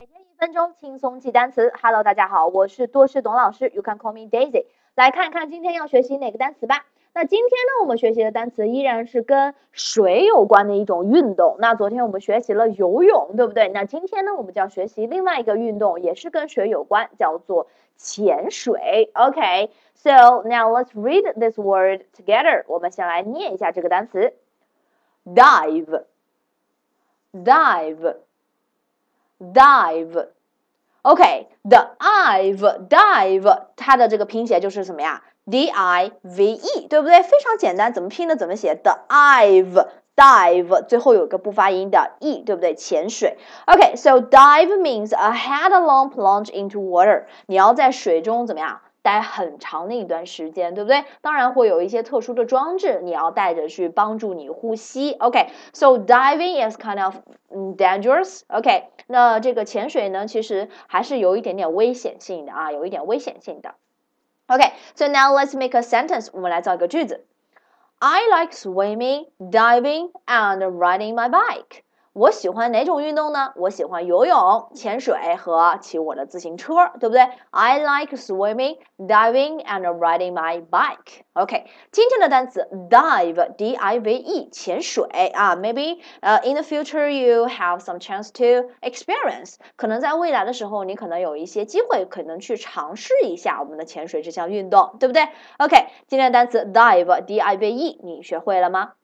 每天一分钟轻松记单词。Hello，大家好，我是多士董老师，You can call me Daisy。来看看今天要学习哪个单词吧。那今天呢，我们学习的单词依然是跟水有关的一种运动。那昨天我们学习了游泳，对不对？那今天呢，我们就要学习另外一个运动，也是跟水有关，叫做潜水。OK，so now let's read this word together。我们先来念一下这个单词，Dive，Dive。Dive，OK，the dive dive，它的这个拼写就是什么呀？D I V E，对不对？非常简单，怎么拼的怎么写？the dive dive，最后有个不发音的 e，对不对？潜水。OK，so dive means a headlong plunge into water，你要在水中怎么样？待很长的一段时间，对不对？当然会有一些特殊的装置，你要带着去帮助你呼吸。OK，so diving is kind of dangerous。OK，那这个潜水呢，其实还是有一点点危险性的啊，有一点危险性的。OK，so now let's make a sentence。我们来造一个句子。I like swimming, diving, and riding my bike. 我喜欢哪种运动呢？我喜欢游泳、潜水和骑我的自行车，对不对？I like swimming, diving, and riding my bike. OK，今天的单词 dive, D-I-V-E，潜水啊。Maybe 呃、uh,，in the future you have some chance to experience，可能在未来的时候，你可能有一些机会，可能去尝试一下我们的潜水这项运动，对不对？OK，今天的单词 dive, D-I-V-E，你学会了吗？